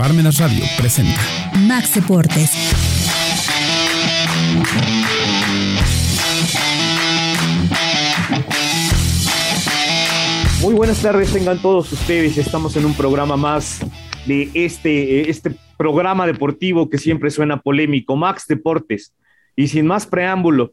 Parmenas Radio presenta Max Deportes. Muy buenas tardes, tengan todos ustedes. Estamos en un programa más de este, este programa deportivo que siempre suena polémico, Max Deportes. Y sin más preámbulo,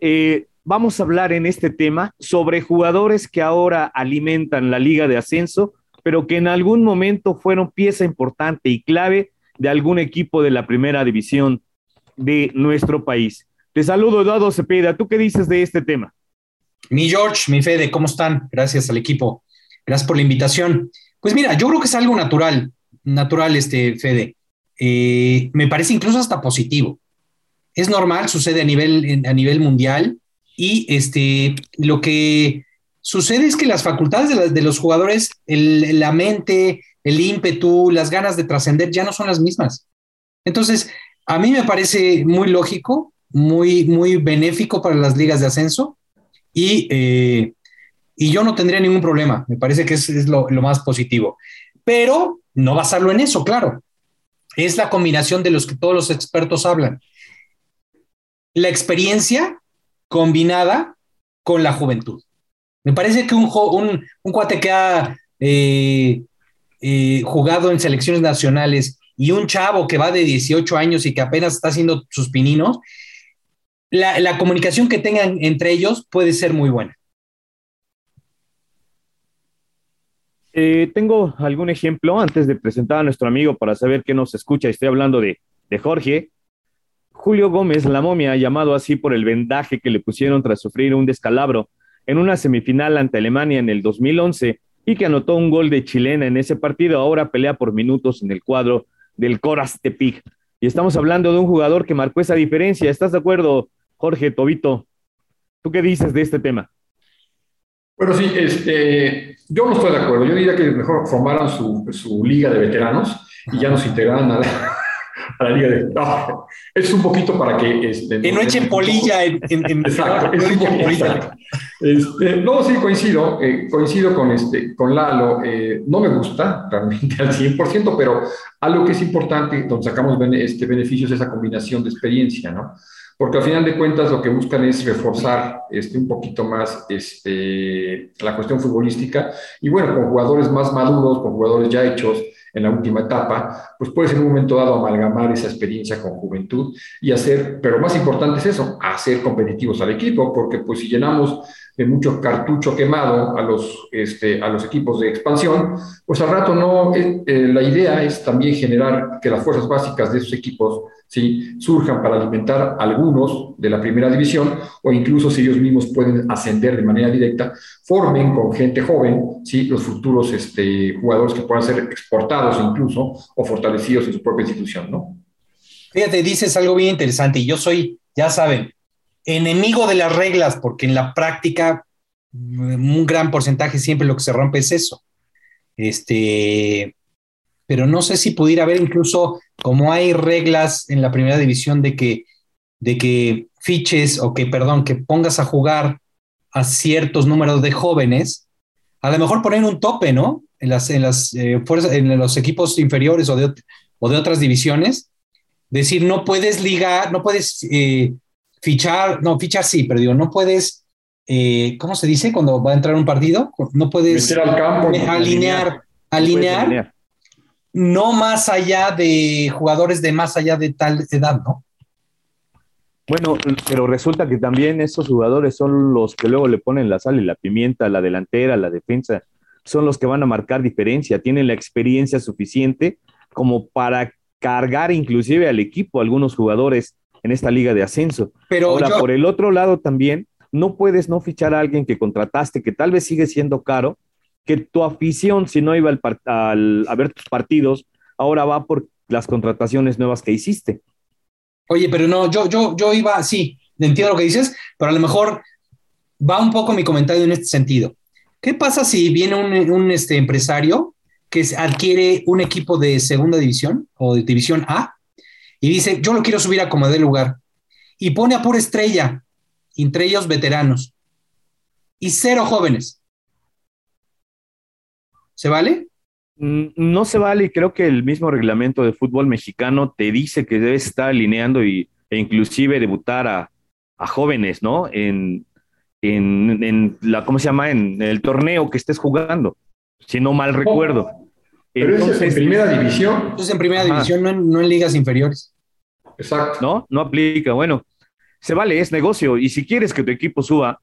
eh, vamos a hablar en este tema sobre jugadores que ahora alimentan la liga de ascenso, pero que en algún momento fueron pieza importante y clave de algún equipo de la primera división de nuestro país. Te saludo, Eduardo Cepeda. ¿Tú qué dices de este tema? Mi George, mi Fede, ¿cómo están? Gracias al equipo. Gracias por la invitación. Pues mira, yo creo que es algo natural, natural este Fede. Eh, me parece incluso hasta positivo. Es normal, sucede a nivel, a nivel mundial y este, lo que sucede es que las facultades de, los jugadores, la mente, el ímpetu, las ganas de trascender ya no son las mismas. Entonces, a mí me parece muy lógico, muy, muy benéfico para las ligas de ascenso y, eh, y yo no tendría ningún problema. Me parece que es, es lo, lo, más positivo. Pero no basarlo en eso, claro. Es la combinación de los que todos los expertos hablan. La experiencia combinada con la juventud. Me parece que un, un, cuate que ha eh, eh, jugado en selecciones nacionales y un chavo que va de 18 años y que apenas está haciendo sus pininos, la, la comunicación que tengan entre ellos puede ser muy buena. Eh, tengo algún ejemplo antes de presentar a nuestro amigo para saber qué nos escucha. Estoy hablando de, de Jorge. Julio Gómez, la momia, llamado así por el vendaje que le pusieron tras sufrir un descalabro en una semifinal ante Alemania en el 2011 y que anotó un gol de chilena en ese partido, ahora pelea por minutos en el cuadro del Coras Tepic. Y estamos hablando de un jugador que marcó esa diferencia. ¿Estás de acuerdo, Jorge Tobito? ¿Tú qué dices de este tema? Bueno, sí, este, yo no estoy de acuerdo. Yo diría que mejor formaran su, su liga de veteranos y ya nos integraran a la, la liga de... No, es un poquito para que... Este, que no echen polilla en... en, en exacto, es un poquito, exacto. Este, no, sí, coincido, eh, coincido con, este, con Lalo. Eh, no me gusta realmente al 100%, pero algo que es importante, donde sacamos bene, este, beneficios, esa combinación de experiencia, ¿no? Porque al final de cuentas lo que buscan es reforzar este, un poquito más este, la cuestión futbolística. Y bueno, con jugadores más maduros, con jugadores ya hechos en la última etapa, pues puedes en un momento dado amalgamar esa experiencia con juventud y hacer, pero más importante es eso, hacer competitivos al equipo, porque pues si llenamos de mucho cartucho quemado a los, este, a los equipos de expansión, pues al rato no, eh, eh, la idea es también generar que las fuerzas básicas de esos equipos ¿sí? surjan para alimentar algunos de la primera división o incluso si ellos mismos pueden ascender de manera directa, formen con gente joven ¿sí? los futuros este, jugadores que puedan ser exportados incluso o fortalecidos en su propia institución, ¿no? Fíjate, dices algo bien interesante y yo soy, ya saben, enemigo de las reglas porque en la práctica un gran porcentaje siempre lo que se rompe es eso. Este, pero no sé si pudiera haber incluso, como hay reglas en la primera división de que, de que fiches o que, perdón, que pongas a jugar a ciertos números de jóvenes, a lo mejor poner un tope, ¿no? En, las, en, las, eh, fuerzas, en los equipos inferiores o de, o de otras divisiones, decir, no puedes ligar, no puedes eh, fichar, no, fichar sí, pero digo, no puedes, eh, ¿cómo se dice cuando va a entrar un partido? No puedes al campo, alinear, alinear, alinear, alinear no más allá de jugadores de más allá de tal edad, ¿no? Bueno, pero resulta que también esos jugadores son los que luego le ponen la sal y la pimienta, la delantera, la defensa, son los que van a marcar diferencia, tienen la experiencia suficiente como para cargar inclusive al equipo algunos jugadores en esta liga de ascenso. Pero Ahora, yo... por el otro lado también, no puedes no fichar a alguien que contrataste, que tal vez sigue siendo caro, que tu afición, si no iba al, al, a ver tus partidos, ahora va por las contrataciones nuevas que hiciste. Oye, pero no, yo, yo, yo iba, sí, entiendo lo que dices, pero a lo mejor va un poco mi comentario en este sentido. ¿Qué pasa si viene un, un este, empresario que adquiere un equipo de segunda división o de división A y dice, yo lo quiero subir a como de lugar y pone a pura estrella, entre ellos veteranos y cero jóvenes? ¿Se vale? Mm, no se vale y creo que el mismo reglamento de fútbol mexicano te dice que debes estar alineando y, e inclusive debutar a, jóvenes, ¿no? En, en, la, ¿cómo se llama? En el torneo que estés jugando, si no mal recuerdo. Pero es en primera división. Es en primera división, no en, no en ligas inferiores. Exacto. No, no aplica. Bueno, se vale, es negocio. Y si quieres que tu equipo suba,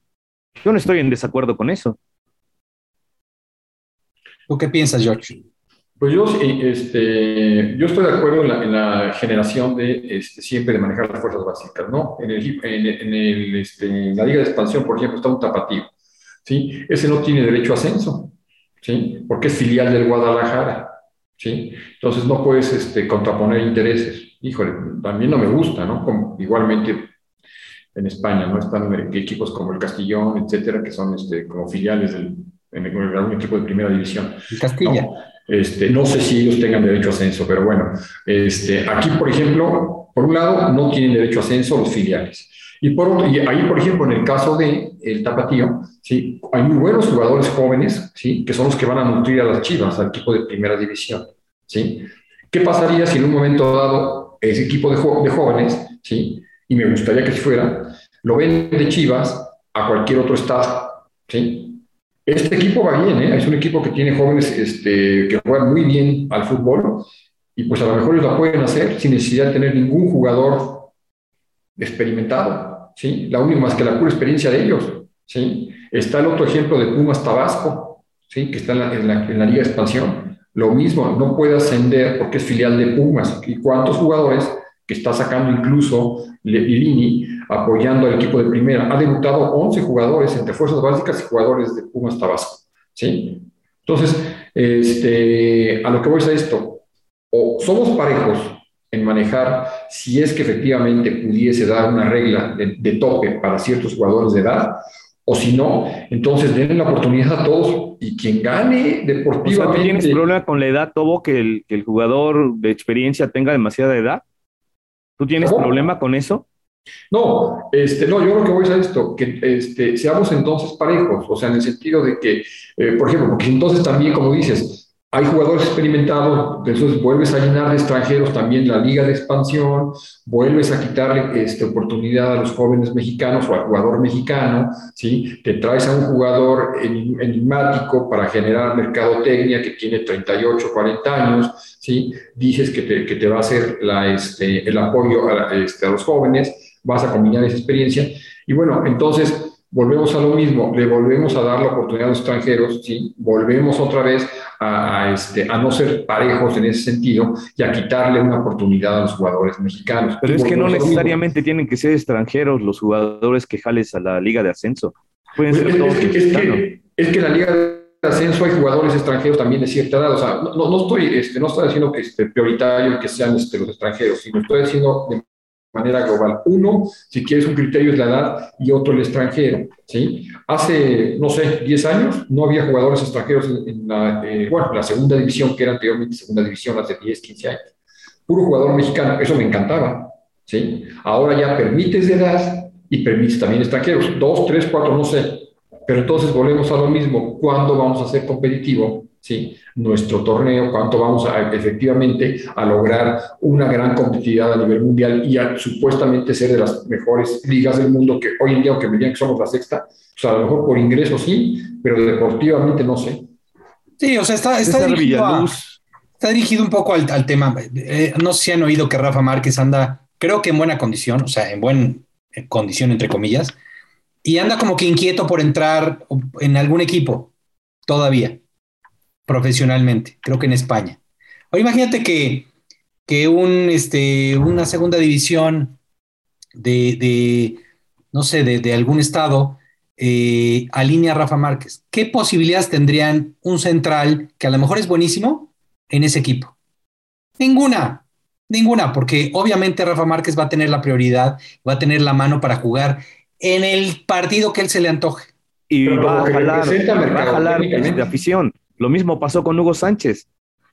yo no estoy en desacuerdo con eso. ¿Tú qué piensas, George? Pues yo, este, yo estoy de acuerdo en la, generación de este, siempre de manejar las fuerzas básicas, ¿no? En, el, en, el, este, la Liga de Expansión, por ejemplo, está un tapatío, ¿sí? Ese no tiene derecho a ascenso, ¿sí? Porque es filial del Guadalajara, ¿sí? Entonces no puedes este, contraponer intereses. Híjole, también no me gusta, ¿no? Como, igualmente en España, ¿no? Están equipos como el Castillón, etcétera, que son este, como filiales del, en algún equipo de primera división. Castilla. ¿no? Este, no sé si ellos tengan derecho a ascenso, pero bueno, este, aquí, por ejemplo, por un lado, no tienen derecho a ascenso los filiales. Y, por otro, ahí, por ejemplo, en el caso de el Tapatío, ¿sí? hay muy buenos jugadores jóvenes, ¿sí? que son los que van a nutrir a las Chivas, al equipo de primera división. ¿sí? ¿Qué pasaría si en un momento dado ese equipo de, jóvenes, ¿sí? y me gustaría que fuera, lo ven de Chivas a cualquier otro estado? ¿sí? Este equipo va bien, ¿eh? es un equipo que tiene jóvenes este, que juegan muy bien al fútbol y pues a lo mejor ellos lo pueden hacer sin necesidad de tener ningún jugador experimentado, ¿sí? La única más que la pura experiencia de ellos, ¿sí? Está el otro ejemplo de Pumas Tabasco, ¿sí? Que está en la, en la, Liga de Expansión. Lo mismo, no puede ascender porque es filial de Pumas. ¿Y cuántos jugadores que está sacando incluso Lilini, apoyando al equipo de primera. Ha debutado 11 jugadores entre fuerzas básicas y jugadores de Pumas Tabasco. ¿sí? Entonces, este, a lo que voy a esto, o somos parejos en manejar si es que efectivamente pudiese dar una regla de, tope para ciertos jugadores de edad, o si no, entonces denle la oportunidad a todos y quien gane deportivamente. O ¿Tienes problema con la edad, Tobo, que el, que el jugador de experiencia tenga demasiada edad? ¿Tú tienes problema con eso? No, este, no, yo lo que voy a esto, que este, seamos entonces parejos, o sea, en el sentido de que, eh, por ejemplo, porque entonces también, como dices, hay jugadores experimentados, entonces vuelves a llenar de extranjeros también la liga de expansión, vuelves a quitarle este, oportunidad a los jóvenes mexicanos o al jugador mexicano, ¿sí? te traes a un jugador enigmático para generar mercadotecnia que tiene 38, 40 años, ¿sí? dices que te, va a hacer la, este, el apoyo a, este, a los jóvenes, vas a combinar esa experiencia y bueno, entonces volvemos a lo mismo, le volvemos a dar la oportunidad a los extranjeros, ¿sí? volvemos otra vez a, este, a no ser parejos en ese sentido y a quitarle una oportunidad a los jugadores mexicanos. Pero es que no necesariamente tienen que ser extranjeros los jugadores que jales a la liga de ascenso. Pueden pues ser todos es, que, es, que, es que la liga de ascenso hay jugadores extranjeros también de cierta edad. O sea, no, no estoy, este, no estoy diciendo que este, prioritario que sean este, los extranjeros, sino estoy diciendo de manera global. Uno, si quieres un criterio es la edad y otro el extranjero. ¿sí? Hace, no sé, 10 años no había jugadores extranjeros en, la, eh, la segunda división, que era anteriormente segunda división, hace 10, 15 años. Puro jugador mexicano, eso me encantaba. ¿sí? Ahora ya permites de edad y permites también extranjeros, dos, tres, cuatro, no sé. Pero entonces volvemos a lo mismo. ¿Cuándo vamos a ser competitivo? ¿Sí? nuestro torneo, cuánto vamos a efectivamente a lograr una gran competitividad a nivel mundial y a supuestamente ser de las mejores ligas del mundo, que hoy en día, aunque me digan que somos la sexta, pues a lo mejor por ingreso sí, pero deportivamente no sé. Sí, o sea, está, está, dirigido, está dirigido, un poco al, tema. Eh, no sé si han oído que Rafa Márquez anda, creo que en buena condición, o sea, en buena condición, entre comillas, y anda como que inquieto por entrar en algún equipo todavía profesionalmente, creo que en España. Ahora imagínate que, que un, este, una segunda división de, no sé, de, algún estado eh, alinea a Rafa Márquez. ¿Qué posibilidades tendrían un central que a lo mejor es buenísimo en ese equipo? Ninguna, ninguna, porque obviamente Rafa Márquez va a tener la prioridad, va a tener la mano para jugar en el partido que él se le antoje. Y va a jalar, va a jalar de afición. Lo mismo pasó con Hugo Sánchez.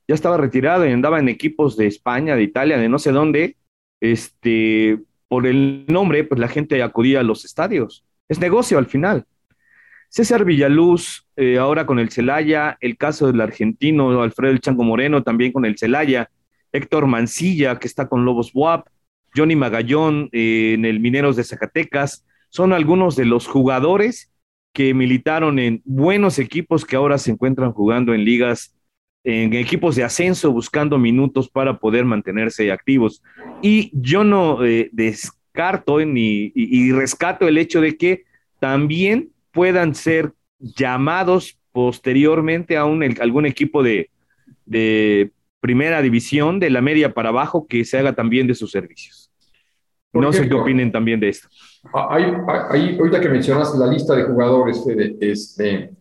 Ya estaba retirado y andaba en equipos de España, de Italia, de no sé dónde. Este, por el nombre, pues la gente acudía a los estadios. Es negocio al final. César Villaluz, eh, ahora con el Celaya, el caso del argentino Alfredo Chango Moreno, también con el Celaya, Héctor Mancilla, que está con Lobos WAP, Johnny Magallón eh, en el Mineros de Zacatecas, son algunos de los jugadores que militaron en buenos equipos que ahora se encuentran jugando en ligas, en equipos de ascenso, buscando minutos para poder mantenerse activos. Y yo no eh, descarto ni, y, rescato el hecho de que también puedan ser llamados posteriormente a un, algún equipo de, de primera división, de la media para abajo, que se haga también de sus servicios. No sé qué opinen también de esto. Ah, hay, ahorita que mencionas la lista de jugadores, este,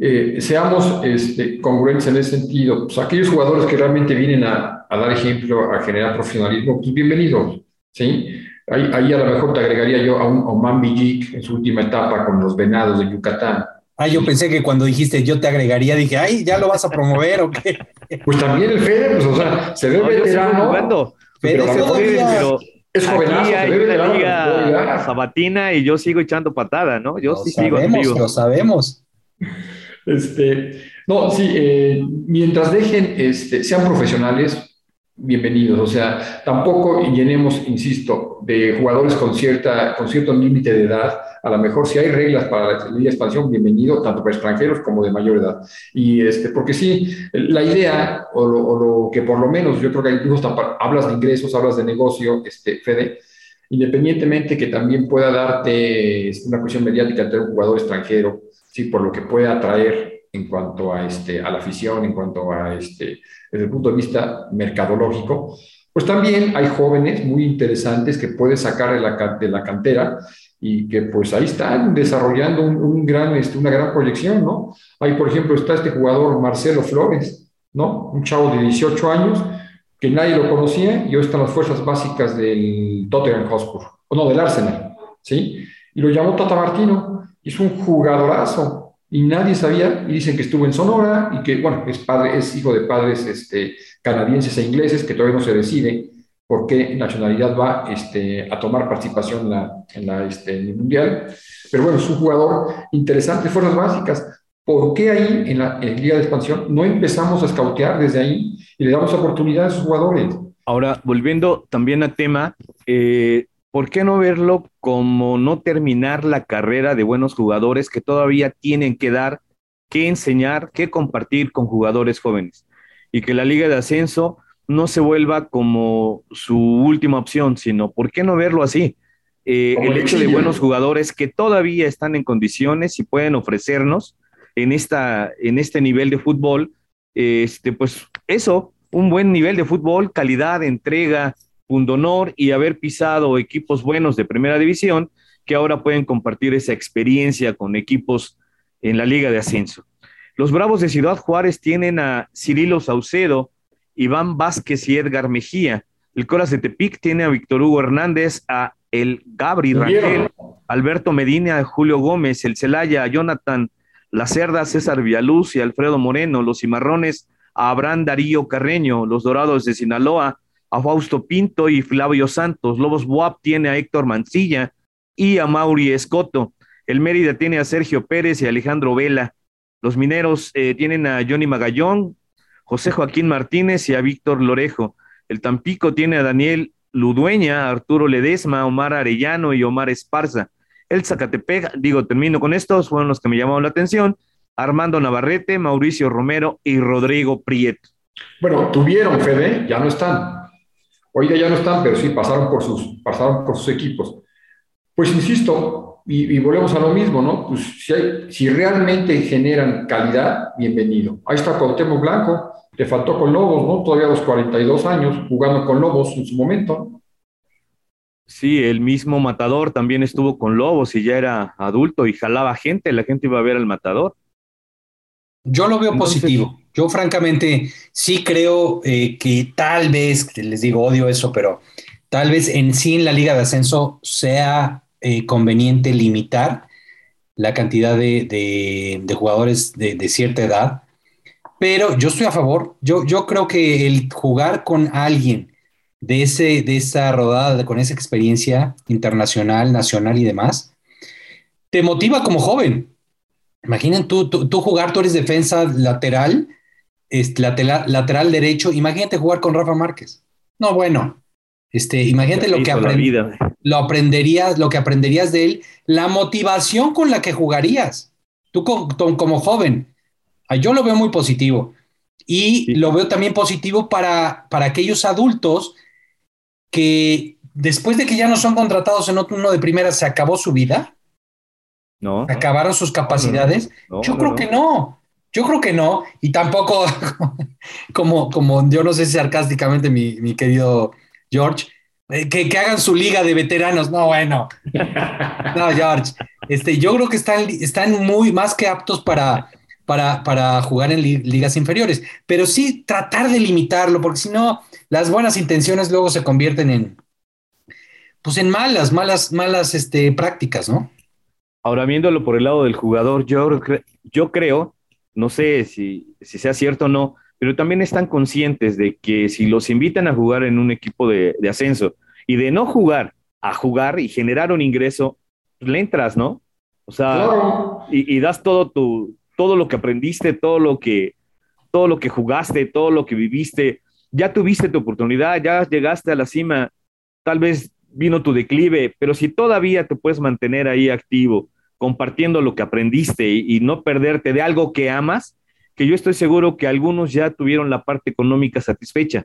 eh, seamos este, congruentes en ese sentido. Pues aquellos jugadores que realmente vienen a, dar ejemplo, a generar profesionalismo, pues bienvenidos. ¿sí? Ahí, ahí a lo mejor te agregaría yo a un Oman Bijik en su última etapa con los Venados de Yucatán. Ah, yo pensé que cuando dijiste yo te agregaría, dije, ay, ¿ya lo vas a promover o qué? Pues también el Fede, pues, o sea, se ve no, veterano. Fede, pero, es jovenazo, Aquí hay una liga sabatina y yo sigo echando patada, ¿no? Yo sí sigo activo. Lo sabemos. Este, no, sí, eh, mientras dejen, este, sean profesionales, bienvenidos. O sea, tampoco llenemos, insisto, de jugadores con, cierta, con cierto límite de edad. A lo mejor si hay reglas para la expansión, bienvenido, tanto para extranjeros como de mayor edad. Y este, porque sí, la idea, o lo, que por lo menos yo creo que incluso hablas de ingresos, hablas de negocio, este, Fede, independientemente que también pueda darte este, una cuestión mediática tener un jugador extranjero, sí, por lo que pueda atraer en cuanto a, este, a la afición, en cuanto a, este, desde el punto de vista mercadológico, pues también hay jóvenes muy interesantes que puedes sacar de la, de la cantera y que pues ahí están desarrollando un, gran, este, una gran proyección, ¿no? Ahí, por ejemplo, está este jugador Marcelo Flores, ¿no? Un chavo de 18 años que nadie lo conocía y hoy está en las fuerzas básicas del Tottenham Hotspur, o no, del Arsenal, ¿sí? Y lo llamó Tata Martino, es un jugadorazo, y nadie sabía, y dicen que estuvo en Sonora y que, bueno, es, padre, es hijo de padres este, canadienses e ingleses, que todavía no se decide por qué nacionalidad va este, a tomar participación en, la, en, la, este, el Mundial. Pero bueno, es un jugador interesante, fuerzas básicas. ¿Por qué ahí, en la en Liga de Expansión, no empezamos a escautear desde ahí y le damos oportunidad a esos jugadores? Ahora, volviendo también al tema, eh, ¿por qué no verlo como no terminar la carrera de buenos jugadores que todavía tienen que dar, que enseñar, que compartir con jugadores jóvenes? Y que la liga de ascenso no se vuelva como su última opción, sino ¿por qué no verlo así? Eh, el hecho de buenos jugadores que todavía están en condiciones y pueden ofrecernos en, esta, en este nivel de fútbol, este, pues eso, un buen nivel de fútbol, calidad, entrega, honor y haber pisado equipos buenos de primera división que ahora pueden compartir esa experiencia con equipos en la liga de ascenso. Los Bravos de Ciudad Juárez tienen a Cirilo Saucedo, Iván Vázquez y Edgar Mejía. El Coras de Tepic tiene a Víctor Hugo Hernández, a el Gabri Rangel, Alberto Medina, Julio Gómez, el Celaya, Jonathan Lacerda, César Villaluz y Alfredo Moreno. Los Cimarrones a Abraham Darío Carreño, los Dorados de Sinaloa a Fausto Pinto y Flavio Santos. Lobos Buap tiene a Héctor Mancilla y a Mauri Escoto. El Mérida tiene a Sergio Pérez y Alejandro Vela. Los mineros eh, tienen a Johnny Magallón, José Joaquín Martínez y a Víctor Lorejo. El Tampico tiene a Daniel Ludueña, Arturo Ledesma, Omar Arellano y Omar Esparza. El Zacatepec, digo, termino con estos, fueron los que me llamaron la atención. Armando Navarrete, Mauricio Romero y Rodrigo Prieto. Bueno, tuvieron, Fede, ya no están. Hoy ya no están, pero sí pasaron por sus, pasaron por sus equipos. Pues insisto, y, volvemos a lo mismo, ¿no? Pues si, hay, si realmente generan calidad, bienvenido. Ahí está Cuauhtémoc Blanco, le faltó con Lobos, ¿no? Todavía a los 42 años, jugando con Lobos en su momento. Sí, el mismo Matador también estuvo con Lobos y ya era adulto y jalaba gente, la gente iba a ver al Matador. Yo lo veo positivo. Yo francamente sí creo eh, que tal vez, les digo, odio eso, pero tal vez en sí en la liga de ascenso sea eh, conveniente limitar la cantidad de, jugadores de, cierta edad. Pero yo estoy a favor. Yo, yo creo que el jugar con alguien de, ese, de esa rodada, con esa experiencia internacional, nacional y demás, te motiva como joven Imaginen tú, tú, jugar, tú eres defensa lateral, este, lateral, lateral derecho. Imagínate jugar con Rafa Márquez. No, bueno. Este, imagínate lo que, lo aprenderías, lo que aprenderías de él, la motivación con la que jugarías. Tú como, joven, yo lo veo muy positivo. Y lo veo también positivo para, para aquellos adultos que después de que ya no son contratados en otro uno de primera, se acabó su vida. No. ¿Acabaron sus capacidades? yo creo que no. Yo creo que no. Y tampoco, como, como yo no sé si sarcásticamente, mi, mi querido George, eh, que, hagan su liga de veteranos. No, bueno. No, George. Este, yo creo que están, están muy más que aptos para, para, para jugar en ligas inferiores. Pero sí tratar de limitarlo, porque si no, las buenas intenciones luego se convierten en, pues en malas, malas, malas este, prácticas, ¿no? Ahora, viéndolo por el lado del jugador, yo, yo creo, no sé si, si sea cierto o no, pero también están conscientes de que si los invitan a jugar en un equipo de, ascenso y de no jugar a jugar y generar un ingreso, pues le entras, ¿no? O sea, y, das todo tu, todo lo que aprendiste, todo lo que, todo lo que jugaste, todo lo que viviste, ya tuviste tu oportunidad, ya llegaste a la cima, tal vez vino tu declive, pero si todavía te puedes mantener ahí activo, compartiendo lo que aprendiste y no perderte de algo que amas, que yo estoy seguro que algunos ya tuvieron la parte económica satisfecha.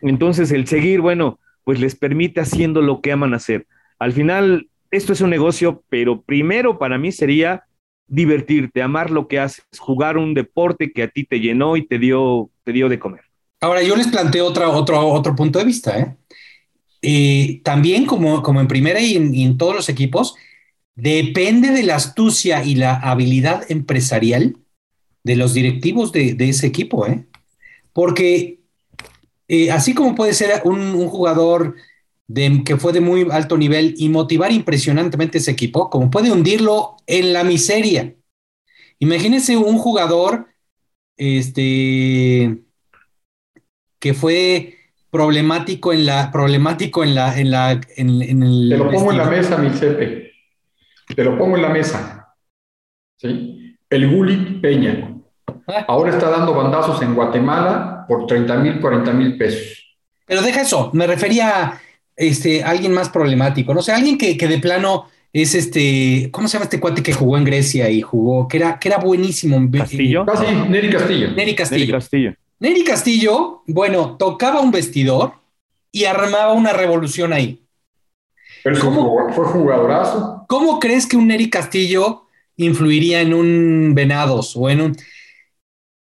Entonces, el seguir, bueno, pues les permite haciendo lo que aman hacer. Al final, esto es un negocio, pero primero para mí sería divertirte, amar lo que haces, jugar un deporte que a ti te llenó y te dio, te dio de comer. Ahora, yo les planteo otro, otro, otro punto de vista. ¿eh? también, como, como en primera y en todos los equipos, depende de la astucia y la habilidad empresarial de los directivos de, ese equipo, ¿eh? Porque eh, así como puede ser un, jugador de, que fue de muy alto nivel y motivar impresionantemente ese equipo, como puede hundirlo en la miseria. Imagínense un jugador este, que fue problemático en la problemático en la en la en, el te lo pongo en la mesa mi Cepe te lo pongo en la mesa sí el Gullit Peña Ahora está dando bandazos en Guatemala por 30 mil, 40 mil pesos. Pero deja eso, me refería a este, alguien más problemático, no sé, alguien que, de plano es este, ¿cómo se llama este cuate que jugó en Grecia y jugó, que era, que era buenísimo? ¿Castillo? Ah, sí, Neri Castillo. Neri Castillo. Castillo. Neri Castillo, bueno, tocaba un vestidor y armaba una revolución ahí. Pero fue jugadorazo. ¿Cómo crees que un Neri Castillo influiría en un Venados o en un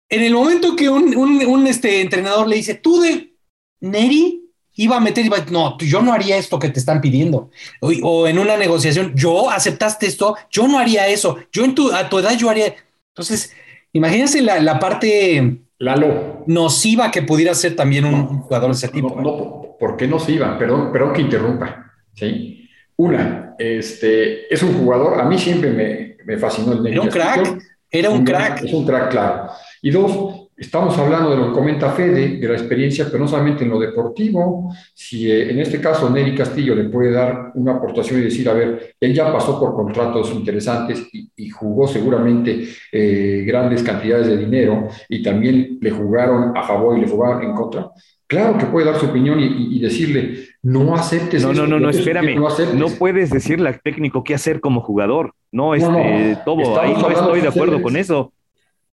en el momento que un, este, entrenador le dice, tú de Neri iba a meter, iba, no, yo no haría esto que te están pidiendo. O, en una negociación, yo aceptaste esto, yo no haría eso, yo en tu, a tu edad yo haría. Entonces, imagínense la, la parte Lalo. nociva que pudiera ser también un, jugador de ese tipo. No, no, ¿por qué nociva? Perdón, perdón que interrumpa. ¿Sí? Una, este, es un jugador, a mí siempre me, me fascinó el Neri. Era un crack, era un crack. Es un crack, claro. Y dos, estamos hablando de lo que comenta Fede, de la experiencia, pero no solamente en lo deportivo, si eh, en este caso Neri Castillo le puede dar una aportación y decir, a ver, él ya pasó por contratos interesantes y, jugó seguramente eh, grandes cantidades de dinero y también le jugaron a favor y le jugaron en contra. Claro que puede dar su opinión y, decirle, no aceptes. No, no, no, no, espérame. No, puedes decirle al técnico qué hacer como jugador. No, este, todo, ahí no estoy de acuerdo con eso.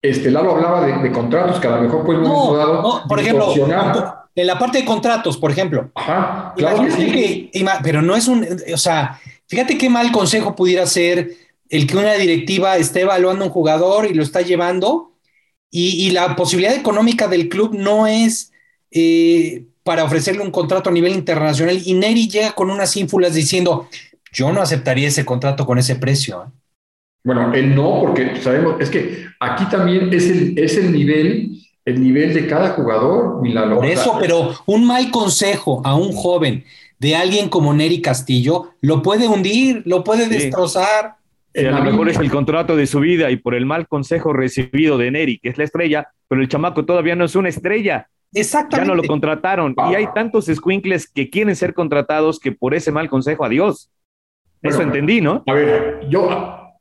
Este, Lalo hablaba de, contratos que a lo mejor pueden no, no, por ejemplo, en la parte de contratos, por ejemplo. Ajá, claro que sí. pero no es un, o sea, fíjate qué mal consejo pudiera ser el que una directiva esté evaluando un jugador y lo está llevando y, la posibilidad económica del club no es eh, para ofrecerle un contrato a nivel internacional y Neri llega con unas ínfulas diciendo, yo no aceptaría ese contrato con ese precio. ¿eh? Bueno, él no, porque sabemos, es que aquí también es el, es el nivel, el nivel de cada jugador, Milano. Por eso, pero un mal consejo a un joven de alguien como Neri Castillo lo puede hundir, lo puede destrozar. a lo mejor es el contrato de su vida y por el mal consejo recibido de Neri, que es la estrella, pero el chamaco todavía no es una estrella. Exactamente. Ya no lo contrataron. Y hay tantos squinkles que quieren ser contratados que por ese mal consejo, adiós. Eso entendí, ¿no? A ver, yo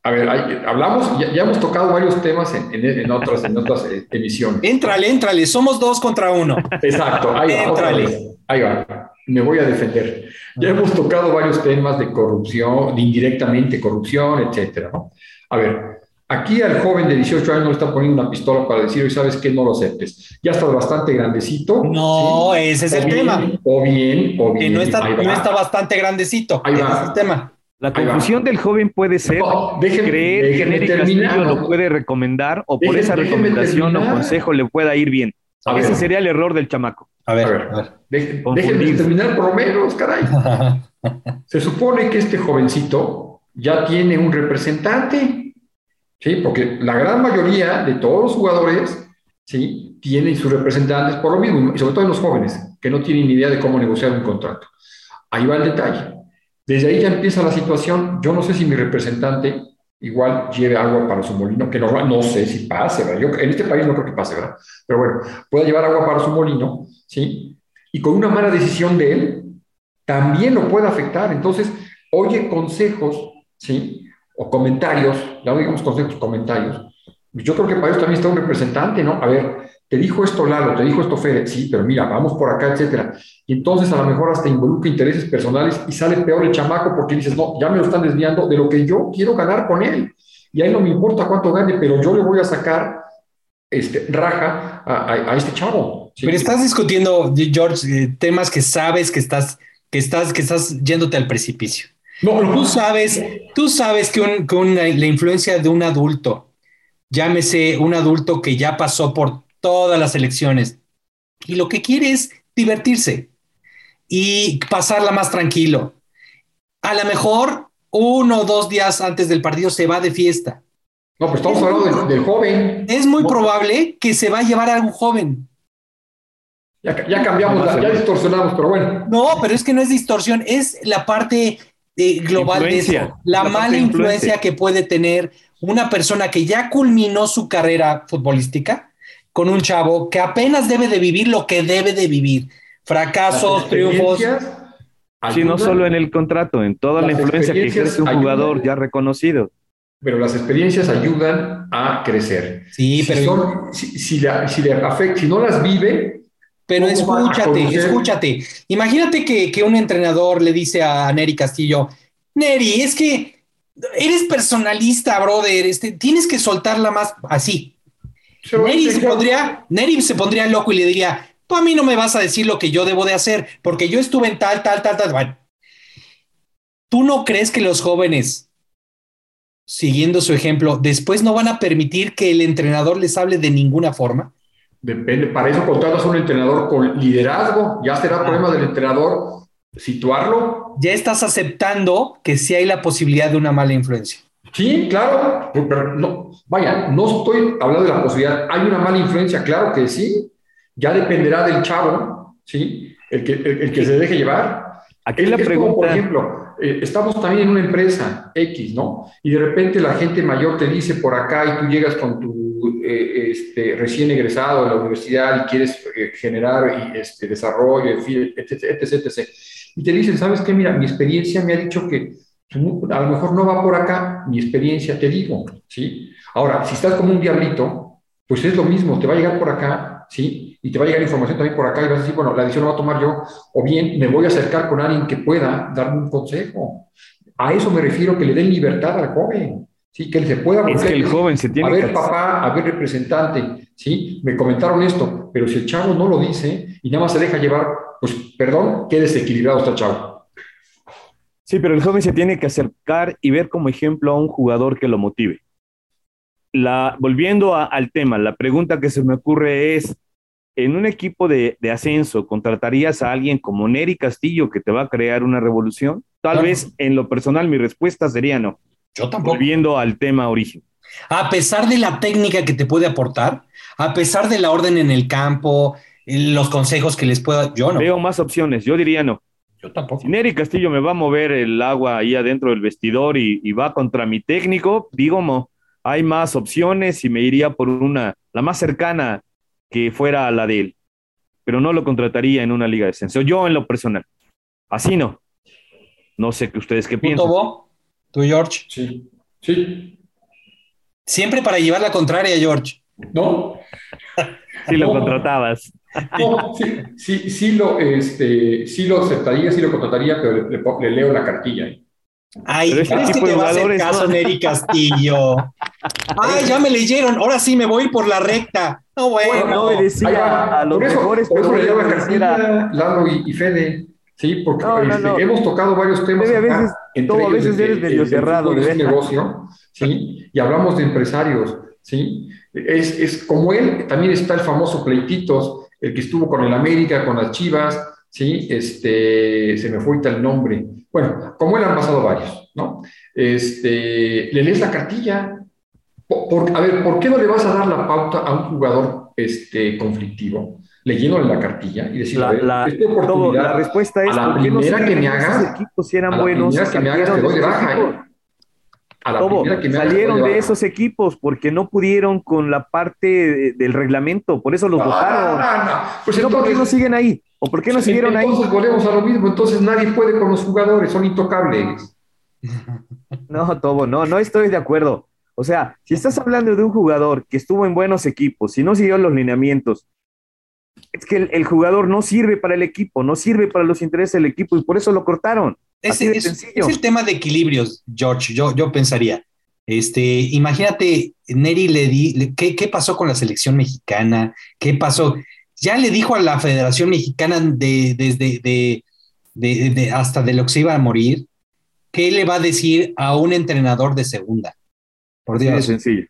A ver, hablamos, ya, hemos tocado varios temas en, otras, en otras eh, emisiones. Éntrale, éntrale, somos dos contra uno. Exacto, ahí va. Ahí va, me voy a defender. Ya hemos tocado varios temas de corrupción, de indirectamente corrupción, etcétera, ¿no? A ver, aquí al joven de 18 años no le está poniendo una pistola para decir, ¿sabes qué? No lo aceptes. Ya estás bastante grandecito. No, ese es el tema. O bien, o bien. Que no está, no está bastante grandecito. Ahí ese va. Es el tema. La confusión del joven puede ser creer que Eric Castillo lo puede recomendar o por esa recomendación o consejo le pueda ir bien. Ese sería el error del chamaco. A ver, a ver. déjenme terminar por lo menos, caray. Se supone que este jovencito ya tiene un representante, ¿sí? Porque la gran mayoría de todos los jugadores, ¿sí? Tienen sus representantes por lo mismo, y sobre todo en los jóvenes, que no tienen ni idea de cómo negociar un contrato. Ahí va el detalle. Desde ahí ya empieza la situación. Yo no sé si mi representante igual lleve agua para su molino, que no, no sé si pase, ¿verdad? Yo, en este país no creo que pase, ¿verdad? Pero bueno, puede llevar agua para su molino, ¿sí? Y con una mala decisión de él, también lo puede afectar. Entonces, oye consejos, ¿sí? O comentarios, ya no digamos consejos, comentarios. Yo creo que para eso también está un representante, ¿no? A ver, te dijo esto Lalo, te dijo esto Fede, sí, pero mira, vamos por acá, etcétera. Y entonces a lo mejor hasta involucra intereses personales y sale peor el chamaco porque dices, no, ya me lo están desviando de lo que yo quiero ganar con él. Y a él no me importa cuánto gane, pero yo le voy a sacar este, raja a, este chavo. Pero estás discutiendo, George, eh, temas que sabes que estás, que estás, que estás yéndote al precipicio. No, no. Tú sabes, tú sabes que, la influencia de un adulto, llámese un adulto que ya pasó por todas las elecciones. Y lo que quiere es divertirse y pasarla más tranquilo. A lo mejor uno o dos días antes del partido se va de fiesta. No, pues estamos hablando del, joven. Es muy probable que se va a llevar a un joven. Ya, cambiamos, ya distorsionamos, pero bueno. No, pero es que no es distorsión, es la parte eh, global de eso. La, mala influencia que puede tener una persona que ya culminó su carrera futbolística con un chavo que apenas debe de vivir lo que debe de vivir. Fracasos, triunfos. Sí, no solo en el contrato, en toda la influencia que ejerce un jugador ya reconocido. Pero las experiencias ayudan a crecer. Sí, pero. Si, si, la, si, le afecta, si no las vive. Pero escúchate, escúchate. Imagínate que, que un entrenador le dice a Neri Castillo: Neri, es que eres personalista, brother. Este, tienes que soltarla más así. Neri se, pondría, se pondría loco y le diría, tú a mí no me vas a decir lo que yo debo de hacer, porque yo estuve en tal, tal, tal, tal. Bueno, ¿tú no crees que los jóvenes, siguiendo su ejemplo, después no van a permitir que el entrenador les hable de ninguna forma? Depende, para eso contratas a un entrenador con liderazgo, ya será ah. problema del entrenador situarlo. Ya estás aceptando que sí hay la posibilidad de una mala influencia. Sí, claro, pero no, vaya, no estoy hablando de la posibilidad. ¿Hay una mala influencia? Claro que sí. Ya dependerá del chavo, ¿sí? El que, el, que se deje llevar. Aquí la pregunta. por ejemplo, eh, estamos también en una empresa X, ¿no? Y de repente la gente mayor te dice por acá y tú llegas con tu este, recién egresado de la universidad y quieres eh, generar este, desarrollo, etc, etc, etc. Y te dicen, ¿sabes qué? Mira, mi experiencia me ha dicho que a lo mejor no va por acá, mi experiencia te digo, ¿sí? Ahora, si estás como un diablito, pues es lo mismo, te va a llegar por acá, ¿sí? Y te va a llegar información también por acá y vas a decir, bueno, la decisión la voy a tomar yo, o bien me voy a acercar con alguien que pueda darme un consejo. A eso me refiero, que le den libertad al joven, ¿sí? Que él se pueda... Es que el joven se tiene A ver, papá, a ver, representante, ¿sí? Me comentaron esto, pero si el chavo no lo dice y nada más se deja llevar, pues, perdón, qué desequilibrado está el chavo. Sí, pero el joven se tiene que acercar y ver como ejemplo a un jugador que lo motive. La, volviendo al tema, la pregunta que se me ocurre es, en un equipo de, ascenso, ¿contratarías a alguien como Neri Castillo que te va a crear una revolución? Tal vez en lo personal mi respuesta sería no. Yo tampoco. Volviendo al tema origen. A pesar de la técnica que te puede aportar, a pesar de la orden en el campo, los consejos que les pueda, yo no. Veo más opciones, yo diría no. Yo tampoco. Si Neri Castillo me va a mover el agua ahí adentro del vestidor y, va contra mi técnico, digo, hay más opciones y me iría por una, la más cercana que fuera la de él. Pero no lo contrataría en una liga de ascenso. Yo en lo personal. Así no. No sé que ustedes qué piensan. ¿Tú, George? Sí. Sí. Siempre para llevar la contraria, George. No. Si lo contratabas. No, sí, sí, sí, lo, este, sí lo aceptaría, sí lo contrataría, pero le, le, le leo la cartilla. Ay, pero este ¿crees que te va a hacer caso? Neri Castillo? Ay, ya me leyeron, ahora sí me voy por la recta. No, bueno. No obedecía a los por eso, mejores. Por eso le llama cartilla, Lalo y, y, Fede. Sí, porque no, no, este, hemos tocado varios temas. Fede, a veces, todo, a veces eres medio cerrado. De negocio, ¿sí? Y hablamos de empresarios, ¿sí? Es, es como él, también está el famoso Pleititos, el que estuvo con el América, con las Chivas, ¿sí? Este, se me fue el nombre. Bueno, como él han pasado varios, ¿no? Este, le lees la cartilla. Por, por, a ver, ¿por qué no le vas a dar la pauta a un jugador este, conflictivo? Leyéndole la cartilla y decirle, la, a ver, la, esta oportunidad, todo, la respuesta es, a la ¿por qué no primera que me hagas, equipos si eran a la buenos, primera que me hagas te doy de baja, ¿eh? A la Todo, primera que me salieron de esos equipos porque no pudieron con la parte de- del reglamento, por eso los votaron. no, no. Pues ¿por qué entonces- no siguen ahí? ¿O por qué no siguieron ahí? Entonces volvemos a lo mismo, entonces nadie puede con los jugadores, son intocables. No, Tobo, no, no estoy de acuerdo. O sea, si estás hablando de un jugador que estuvo en buenos equipos, si no siguió los lineamientos, es que el, el jugador no sirve para el equipo, no sirve para los intereses del equipo y por eso lo cortaron. Es, sencillo. es el tema de equilibrios, George. Yo, yo pensaría. Este, imagínate, Neri le di, le- ¿qué, ¿qué pasó con la selección mexicana? ¿Qué pasó? Ya le dijo a la Federación Mexicana de, desde de, de- de- hasta de lo que se iba a morir, ¿qué le va a decir a un entrenador de segunda? Por Dios. sencillo.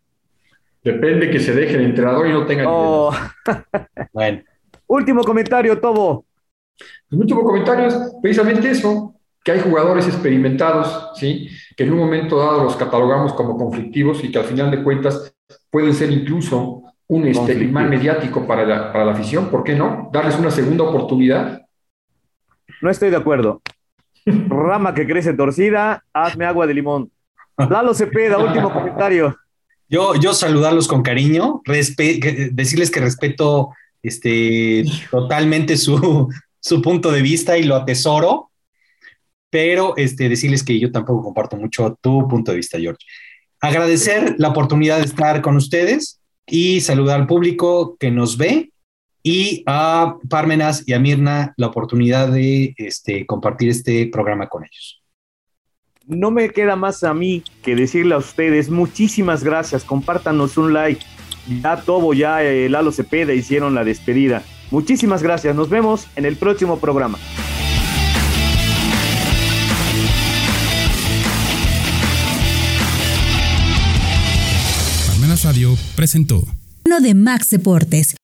Depende que se deje el entrenador y no tenga Oh, Bueno, último comentario, Tobo. Pues muchos comentarios, precisamente eso, que hay jugadores experimentados, ¿sí? que en un momento dado los catalogamos como conflictivos y que al final de cuentas pueden ser incluso un este, imán mediático para la, para la afición, ¿por qué no? Darles una segunda oportunidad. No estoy de acuerdo. Rama que crece torcida, hazme agua de limón. Lalo Cepeda, último comentario. yo, yo saludarlos con cariño, decirles que respeto este, totalmente su, su punto de vista y lo atesoro, pero este, decirles que yo tampoco comparto mucho tu punto de vista, George. Agradecer la oportunidad de estar con ustedes y saludar al público que nos ve y a Parmenas y a Mirna la oportunidad de este, compartir este programa con ellos. No me queda más a mí que decirle a ustedes muchísimas gracias. Compártanos un like. Ya Tobo, ya eh, Lalo Cepeda hicieron la despedida. Muchísimas gracias. Nos vemos en el próximo programa. Palmenas Radio presentó. Uno de Max Deportes,